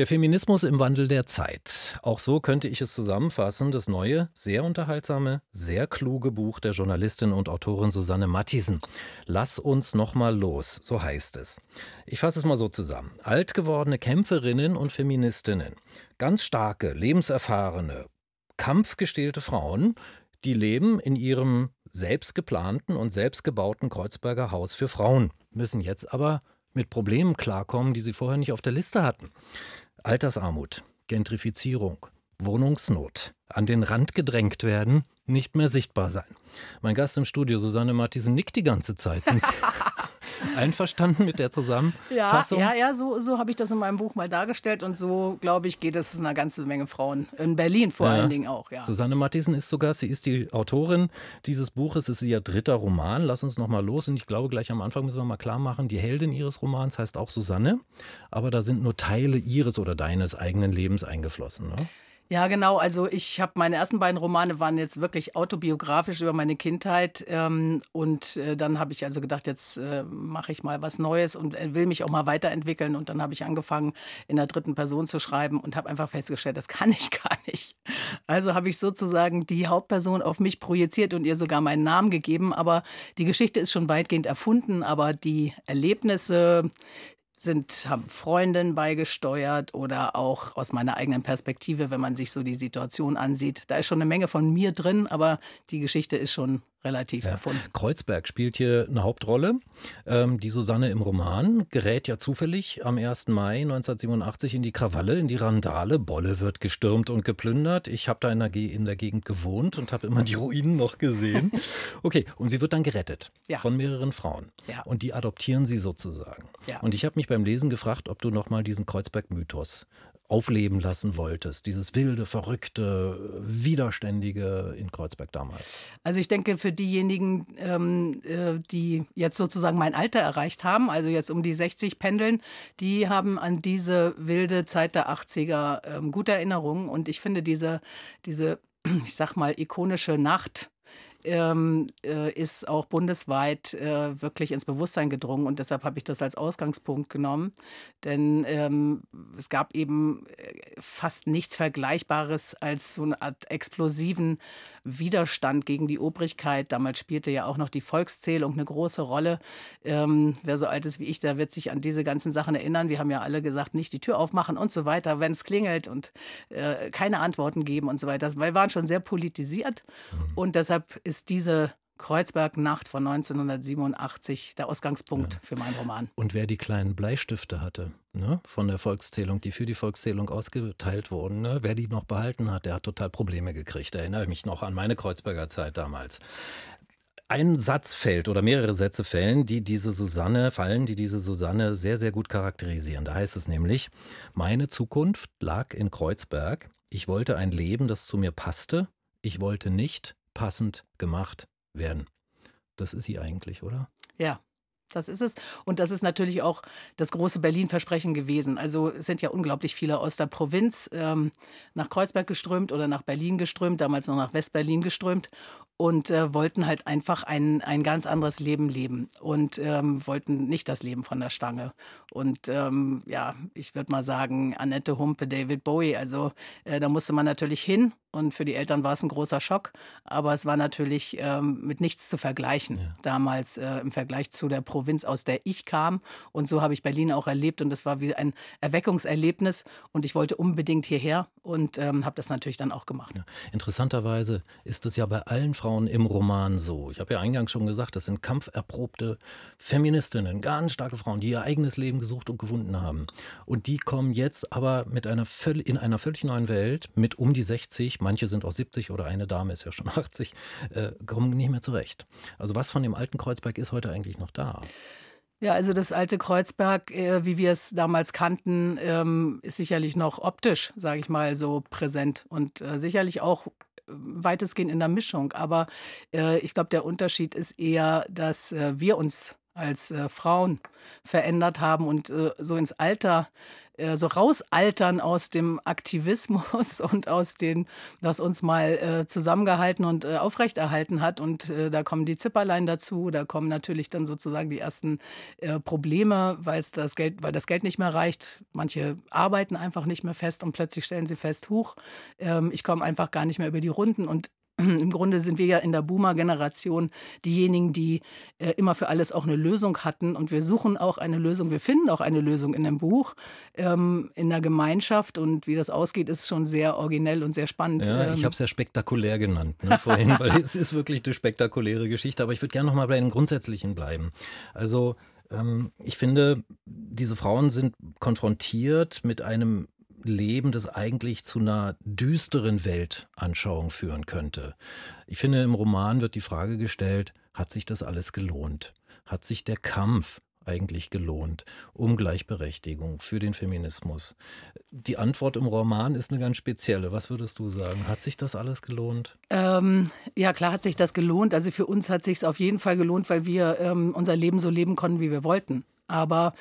Der Feminismus im Wandel der Zeit. Auch so könnte ich es zusammenfassen. Das neue, sehr unterhaltsame, sehr kluge Buch der Journalistin und Autorin Susanne Mattisen. Lass uns noch mal los, so heißt es. Ich fasse es mal so zusammen. Alt gewordene Kämpferinnen und Feministinnen, ganz starke, lebenserfahrene, kampfgestählte Frauen, die leben in ihrem selbst geplanten und selbst gebauten Kreuzberger Haus für Frauen, müssen jetzt aber mit Problemen klarkommen, die sie vorher nicht auf der Liste hatten. Altersarmut, Gentrifizierung, Wohnungsnot, an den Rand gedrängt werden, nicht mehr sichtbar sein. Mein Gast im Studio, Susanne Martisen, nickt die ganze Zeit. Sind Sie einverstanden mit der Zusammenfassung? Ja, ja, ja so, so habe ich das in meinem Buch mal dargestellt und so, glaube ich, geht es einer ganzen Menge Frauen in Berlin vor ja. allen Dingen auch. Ja. Susanne Matthiesen ist sogar, sie ist die Autorin dieses Buches, es ist ihr dritter Roman. Lass uns noch mal los und ich glaube, gleich am Anfang müssen wir mal klar machen, die Heldin ihres Romans heißt auch Susanne, aber da sind nur Teile ihres oder deines eigenen Lebens eingeflossen. Ne? Ja, genau. Also ich habe meine ersten beiden Romane waren jetzt wirklich autobiografisch über meine Kindheit ähm, und äh, dann habe ich also gedacht, jetzt äh, mache ich mal was Neues und äh, will mich auch mal weiterentwickeln und dann habe ich angefangen in der dritten Person zu schreiben und habe einfach festgestellt, das kann ich gar nicht. Also habe ich sozusagen die Hauptperson auf mich projiziert und ihr sogar meinen Namen gegeben, aber die Geschichte ist schon weitgehend erfunden, aber die Erlebnisse, sind, haben Freundinnen beigesteuert oder auch aus meiner eigenen Perspektive, wenn man sich so die Situation ansieht. Da ist schon eine Menge von mir drin, aber die Geschichte ist schon relativ ja. erfunden. Kreuzberg spielt hier eine Hauptrolle. Ähm, die Susanne im Roman gerät ja zufällig am 1. Mai 1987 in die Krawalle, in die Randale. Bolle wird gestürmt und geplündert. Ich habe da in der, in der, Gegend gewohnt und habe immer die Ruinen noch gesehen. Okay, und sie wird dann gerettet ja. von mehreren Frauen. Ja. Und die adoptieren sie sozusagen. Und ich habe mich beim Lesen gefragt, ob du noch mal diesen Kreuzberg-Mythos aufleben lassen wolltest, dieses wilde, verrückte, widerständige in Kreuzberg damals? Also ich denke, für diejenigen, ähm, äh, die jetzt sozusagen mein Alter erreicht haben, also jetzt um die 60 pendeln, die haben an diese wilde Zeit der 80er ähm, gute Erinnerungen. Und ich finde diese, diese, ich sag mal, ikonische Nacht, ähm, äh, ist auch bundesweit äh, wirklich ins Bewusstsein gedrungen und deshalb habe ich das als Ausgangspunkt genommen. Denn ähm, es gab eben äh, fast nichts Vergleichbares als so eine Art explosiven Widerstand gegen die Obrigkeit. Damals spielte ja auch noch die Volkszählung eine große Rolle. Ähm, wer so alt ist wie ich, der wird sich an diese ganzen Sachen erinnern. Wir haben ja alle gesagt, nicht die Tür aufmachen und so weiter, wenn es klingelt und äh, keine Antworten geben und so weiter. Wir waren schon sehr politisiert mhm. und deshalb ist diese Kreuzberg-Nacht von 1987 der Ausgangspunkt ja. für meinen Roman. Und wer die kleinen Bleistifte hatte ne, von der Volkszählung, die für die Volkszählung ausgeteilt wurden, ne, wer die noch behalten hat, der hat total Probleme gekriegt. Erinnere mich noch an meine Kreuzberger Zeit damals. Ein Satz fällt oder mehrere Sätze fällen, die diese Susanne fallen, die diese Susanne sehr, sehr gut charakterisieren. Da heißt es nämlich: Meine Zukunft lag in Kreuzberg. Ich wollte ein Leben, das zu mir passte. Ich wollte nicht passend gemacht werden. Das ist sie eigentlich, oder? Ja, das ist es. Und das ist natürlich auch das große Berlin-Versprechen gewesen. Also es sind ja unglaublich viele aus der Provinz ähm, nach Kreuzberg geströmt oder nach Berlin geströmt, damals noch nach West-Berlin geströmt und äh, wollten halt einfach ein, ein ganz anderes Leben leben und ähm, wollten nicht das Leben von der Stange. Und ähm, ja, ich würde mal sagen, Annette Humpe, David Bowie, also äh, da musste man natürlich hin und für die Eltern war es ein großer Schock, aber es war natürlich ähm, mit nichts zu vergleichen ja. damals äh, im Vergleich zu der Provinz, aus der ich kam. Und so habe ich Berlin auch erlebt und das war wie ein Erweckungserlebnis und ich wollte unbedingt hierher und ähm, habe das natürlich dann auch gemacht. Ja. Interessanterweise ist es ja bei allen Frauen im Roman so. Ich habe ja eingangs schon gesagt, das sind kampferprobte Feministinnen, ganz starke Frauen, die ihr eigenes Leben gesucht und gefunden haben. Und die kommen jetzt aber mit einer in einer völlig neuen Welt mit um die 60 manche sind auch 70 oder eine Dame ist ja schon 80, äh, kommen nicht mehr zurecht. Also was von dem alten Kreuzberg ist heute eigentlich noch da? Ja, also das alte Kreuzberg, äh, wie wir es damals kannten, ähm, ist sicherlich noch optisch, sage ich mal, so präsent und äh, sicherlich auch äh, weitestgehend in der Mischung. Aber äh, ich glaube, der Unterschied ist eher, dass äh, wir uns als äh, Frauen verändert haben und äh, so ins Alter äh, so rausaltern aus dem Aktivismus und aus dem, was uns mal äh, zusammengehalten und äh, aufrechterhalten hat. Und äh, da kommen die Zipperlein dazu, da kommen natürlich dann sozusagen die ersten Probleme, weil das Geld, weil das Geld nicht mehr reicht. Manche arbeiten einfach nicht mehr fest und plötzlich stellen sie fest, huch, ähm, ich komme einfach gar nicht mehr über die Runden. Und im Grunde sind wir ja in der Boomer-Generation diejenigen, die äh, immer für alles auch eine Lösung hatten. Und wir suchen auch eine Lösung. Wir finden auch eine Lösung in dem Buch, ähm, in der Gemeinschaft. Und wie das ausgeht, ist schon sehr originell und sehr spannend. Ja, ähm, ich habe es ja spektakulär genannt ne, vorhin, weil es ist wirklich eine spektakuläre Geschichte. Aber ich würde gerne noch mal bei den Grundsätzlichen bleiben. Also ähm, ich finde, diese Frauen sind konfrontiert mit einem Leben, das eigentlich zu einer düsteren Weltanschauung führen könnte. Ich finde, im Roman wird die Frage gestellt, hat sich das alles gelohnt? Hat sich der Kampf eigentlich gelohnt um Gleichberechtigung für den Feminismus? Die Antwort im Roman ist eine ganz spezielle. Was würdest du sagen? Hat sich das alles gelohnt? Ähm, ja, klar hat sich das gelohnt. Also für uns hat sich es auf jeden Fall gelohnt, weil wir ähm, unser Leben so leben konnten, wie wir wollten. Aber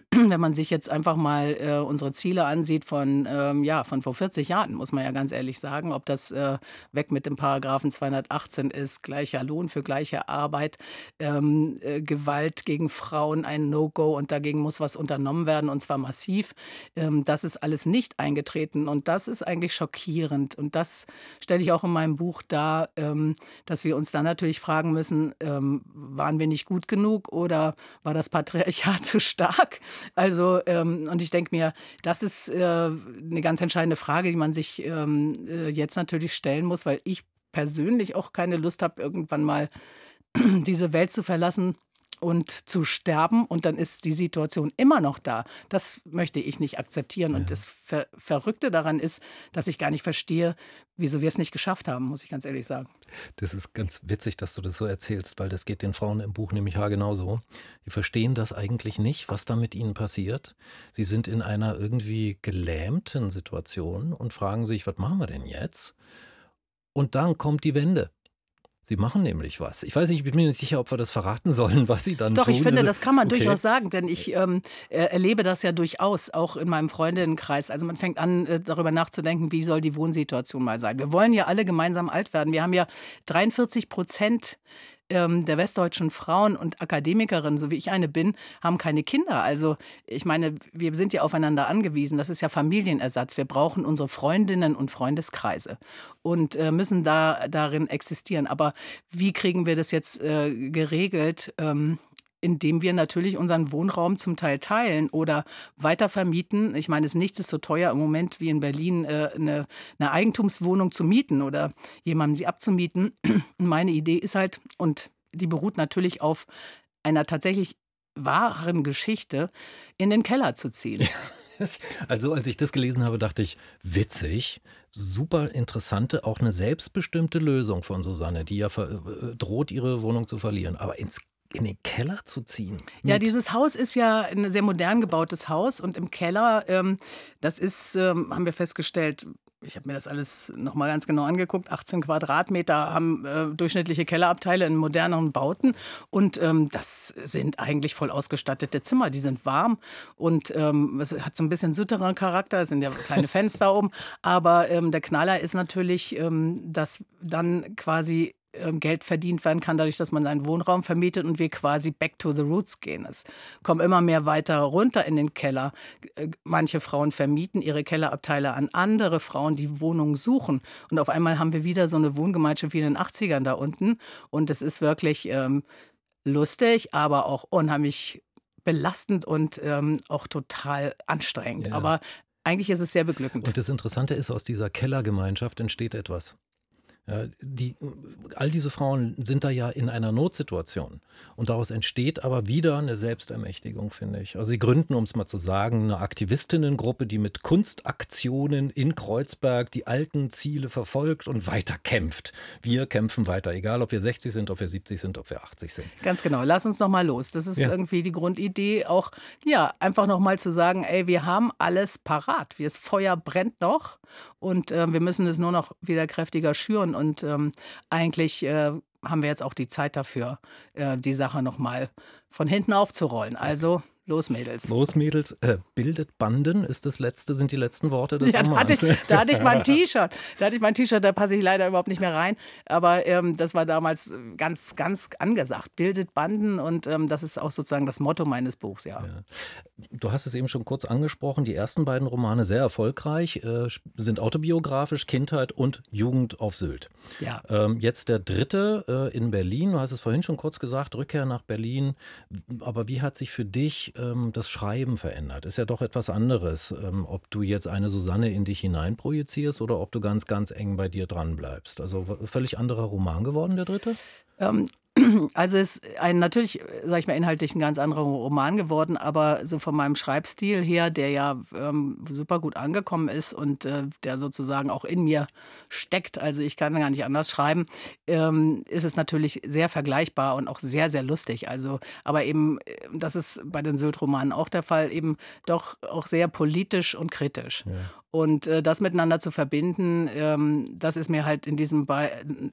wenn man sich jetzt einfach mal äh, unsere Ziele ansieht von, ähm, ja, von vor 40 Jahren, muss man ja ganz ehrlich sagen, ob das äh, weg mit dem Paragraphen 218 ist, gleicher Lohn für gleiche Arbeit, ähm, äh, Gewalt gegen Frauen ein No-Go und dagegen muss was unternommen werden und zwar massiv. Ähm, das ist alles nicht eingetreten und das ist eigentlich schockierend und das stelle ich auch in meinem Buch dar, ähm, dass wir uns dann natürlich fragen müssen, ähm, waren wir nicht gut genug oder war das Patriarchat zu stark? Also, ähm, und ich denke mir, das ist äh, eine ganz entscheidende Frage, die man sich ähm, äh, jetzt natürlich stellen muss, weil ich persönlich auch keine Lust habe, irgendwann mal diese Welt zu verlassen und zu sterben und dann ist die Situation immer noch da. Das möchte ich nicht akzeptieren. Ja. Und das Ver Verrückte daran ist, dass ich gar nicht verstehe, wieso wir es nicht geschafft haben, muss ich ganz ehrlich sagen. Das ist ganz witzig, dass du das so erzählst, weil das geht den Frauen im Buch nämlich genauso. Die verstehen das eigentlich nicht, was da mit ihnen passiert. Sie sind in einer irgendwie gelähmten Situation und fragen sich, was machen wir denn jetzt? Und dann kommt die Wende. Sie machen nämlich was. Ich weiß nicht, ich bin mir nicht sicher, ob wir das verraten sollen, was Sie dann Doch, tun. Doch, ich finde, das kann man okay. durchaus sagen, denn ich ähm, äh, erlebe das ja durchaus auch in meinem Freundinnenkreis. Also man fängt an, äh, darüber nachzudenken, wie soll die Wohnsituation mal sein. Wir wollen ja alle gemeinsam alt werden. Wir haben ja 43 Prozent ähm, der westdeutschen Frauen und Akademikerinnen, so wie ich eine bin, haben keine Kinder. Also ich meine, wir sind ja aufeinander angewiesen. Das ist ja Familienersatz. Wir brauchen unsere Freundinnen und Freundeskreise und äh, müssen da darin existieren. Aber wie kriegen wir das jetzt äh, geregelt? Ähm, indem wir natürlich unseren Wohnraum zum Teil teilen oder weiter vermieten. Ich meine, es ist nichts so teuer im Moment wie in Berlin äh, eine, eine, Eigentumswohnung zu mieten oder jemandem sie abzumieten. Meine Idee ist halt, und die beruht natürlich auf einer tatsächlich wahren Geschichte, in den Keller zu ziehen. Also als ich das gelesen habe, dachte ich, witzig, super interessante, auch eine selbstbestimmte Lösung von Susanne, die ja äh, droht, ihre Wohnung zu verlieren. Aber ins in den Keller zu ziehen. Ja, dieses Haus ist ja ein sehr modern gebautes Haus und im Keller, ähm, das ist, ähm, haben wir festgestellt, ich habe mir das alles nochmal ganz genau angeguckt, 18 Quadratmeter haben äh, durchschnittliche Kellerabteile in moderneren Bauten und ähm, das sind eigentlich voll ausgestattete Zimmer, die sind warm und ähm, es hat so ein bisschen sütterer Charakter, es sind ja kleine Fenster oben, aber ähm, der Knaller ist natürlich, ähm, dass dann quasi Geld verdient werden kann, dadurch, dass man seinen Wohnraum vermietet und wir quasi back to the roots gehen. Es kommen immer mehr weiter runter in den Keller. Äh, manche Frauen vermieten ihre Kellerabteile an andere Frauen, die Wohnungen suchen. Und auf einmal haben wir wieder so eine Wohngemeinschaft wie in den 80ern da unten. Und es ist wirklich ähm, lustig, aber auch unheimlich belastend und ähm, auch total anstrengend. Ja. Aber eigentlich ist es sehr beglückend. Und das Interessante ist, aus dieser Kellergemeinschaft entsteht etwas. Ja, die, all diese Frauen sind da ja in einer Notsituation. Und daraus entsteht aber wieder eine Selbstermächtigung, finde ich. Also sie gründen, um es mal zu sagen, eine Aktivistinnengruppe, die mit Kunstaktionen in Kreuzberg die alten Ziele verfolgt und weiter kämpft. Wir kämpfen weiter, egal ob wir 60 sind, ob wir 70 sind, ob wir 80 sind. Ganz genau. Lass uns noch mal los. Das ist ja. irgendwie die Grundidee, auch ja einfach noch mal zu sagen, ey, wir haben alles parat. Das Feuer brennt noch und äh, wir müssen es nur noch wieder kräftiger schüren und ähm, eigentlich äh, haben wir jetzt auch die Zeit dafür, äh, die Sache nochmal von hinten aufzurollen. Also Los Mädels. Los Mädels, äh, bildet Banden ist das letzte, sind die letzten Worte des ja, Romans. Da hatte ich, da hatte ich mein T-Shirt. Da hatte ich mein T-Shirt, da passe ich leider überhaupt nicht mehr rein. Aber ähm, das war damals ganz, ganz angesagt. Bildet Banden und ähm, das ist auch sozusagen das Motto meines Buchs, ja. ja. Du hast es eben schon kurz angesprochen. Die ersten beiden Romane sehr erfolgreich, äh, sind autobiografisch, Kindheit und Jugend auf Sylt. Ja. Ähm, jetzt der dritte äh, in Berlin. Du hast es vorhin schon kurz gesagt, Rückkehr nach Berlin. Aber wie hat sich für dich ähm, das Schreiben verändert. Ist ja doch etwas anderes, ähm, ob du jetzt eine Susanne in dich hineinprojizierst oder ob du ganz, ganz eng bei dir dran bleibst. Also völlig anderer Roman geworden, der dritte? Ähm, also ist ein natürlich, sage ich mal, inhaltlich ein ganz anderer Roman geworden, aber so von meinem Schreibstil her, der ja ähm, super gut angekommen ist und äh, der sozusagen auch in mir steckt, also ich kann gar nicht anders schreiben, ähm, ist es natürlich sehr vergleichbar und auch sehr, sehr lustig. Also, aber eben, äh, das ist bei den Sylt-Romanen auch der Fall, eben doch auch sehr politisch und kritisch. Ja. Und äh, das miteinander zu verbinden, ähm, das ist mir halt in diesem,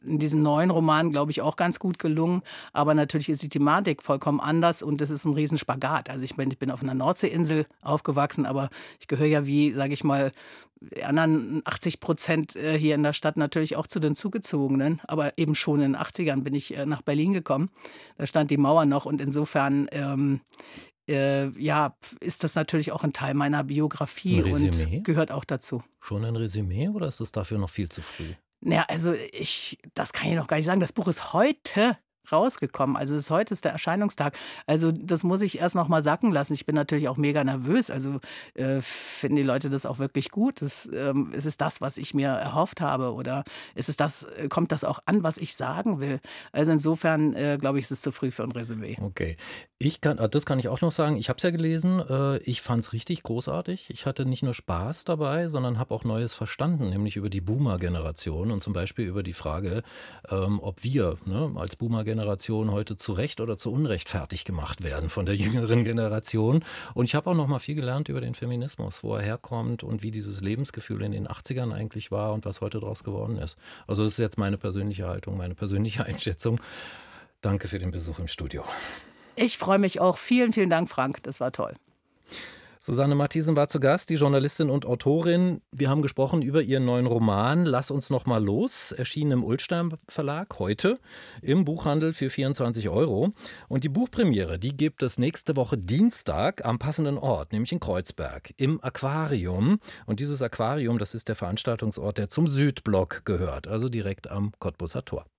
in diesem neuen Roman, glaube ich, auch ganz gut gelungen. Aber natürlich ist die Thematik vollkommen anders und es ist ein Riesenspagat. Also ich bin, ich bin auf einer Nordseeinsel aufgewachsen, aber ich gehöre ja wie, sage ich mal, die anderen 80 Prozent äh, hier in der Stadt natürlich auch zu den Zugezogenen. Aber eben schon in den 80ern bin ich äh, nach Berlin gekommen. Da stand die Mauer noch und insofern ähm, äh, ja, ist das natürlich auch ein Teil meiner Biografie und gehört auch dazu. Schon ein Resümee oder ist es dafür noch viel zu früh? Naja, also ich, das kann ich noch gar nicht sagen. Das Buch ist heute rausgekommen. Also ist heute ist der Erscheinungstag. Also das muss ich erst noch mal sacken lassen. Ich bin natürlich auch mega nervös. Also äh, finden die Leute das auch wirklich gut? Das, ähm, ist es das, was ich mir erhofft habe? Oder ist es das, äh, kommt das auch an, was ich sagen will? Also insofern äh, glaube ich, ist es zu früh für ein Resümee. Okay. Ich kann, das kann ich auch noch sagen. Ich habe es ja gelesen. Äh, ich fand es richtig großartig. Ich hatte nicht nur Spaß dabei, sondern habe auch Neues verstanden, nämlich über die Boomer-Generation und zum Beispiel über die Frage, ähm, ob wir ne, als Boomer-Generation Generation heute zu Recht oder zu Unrecht fertig gemacht werden von der jüngeren Generation. Und ich habe auch noch mal viel gelernt über den Feminismus, wo er herkommt und wie dieses Lebensgefühl in den 80ern eigentlich war und was heute daraus geworden ist. Also das ist jetzt meine persönliche Haltung, meine persönliche Einschätzung. Danke für den Besuch im Studio. Ich freue mich auch. Vielen, vielen Dank, Frank. Das war toll. Susanne Matthiesen war zu Gast, die Journalistin und Autorin. Wir haben gesprochen über ihren neuen Roman Lass uns noch mal los, erschienen im Ulstein Verlag heute im Buchhandel für 24 Euro. Und die Buchpremiere, die gibt es nächste Woche Dienstag am passenden Ort, nämlich in Kreuzberg, im Aquarium. Und dieses Aquarium, das ist der Veranstaltungsort, der zum Südblock gehört, also direkt am Cottbusser Tor.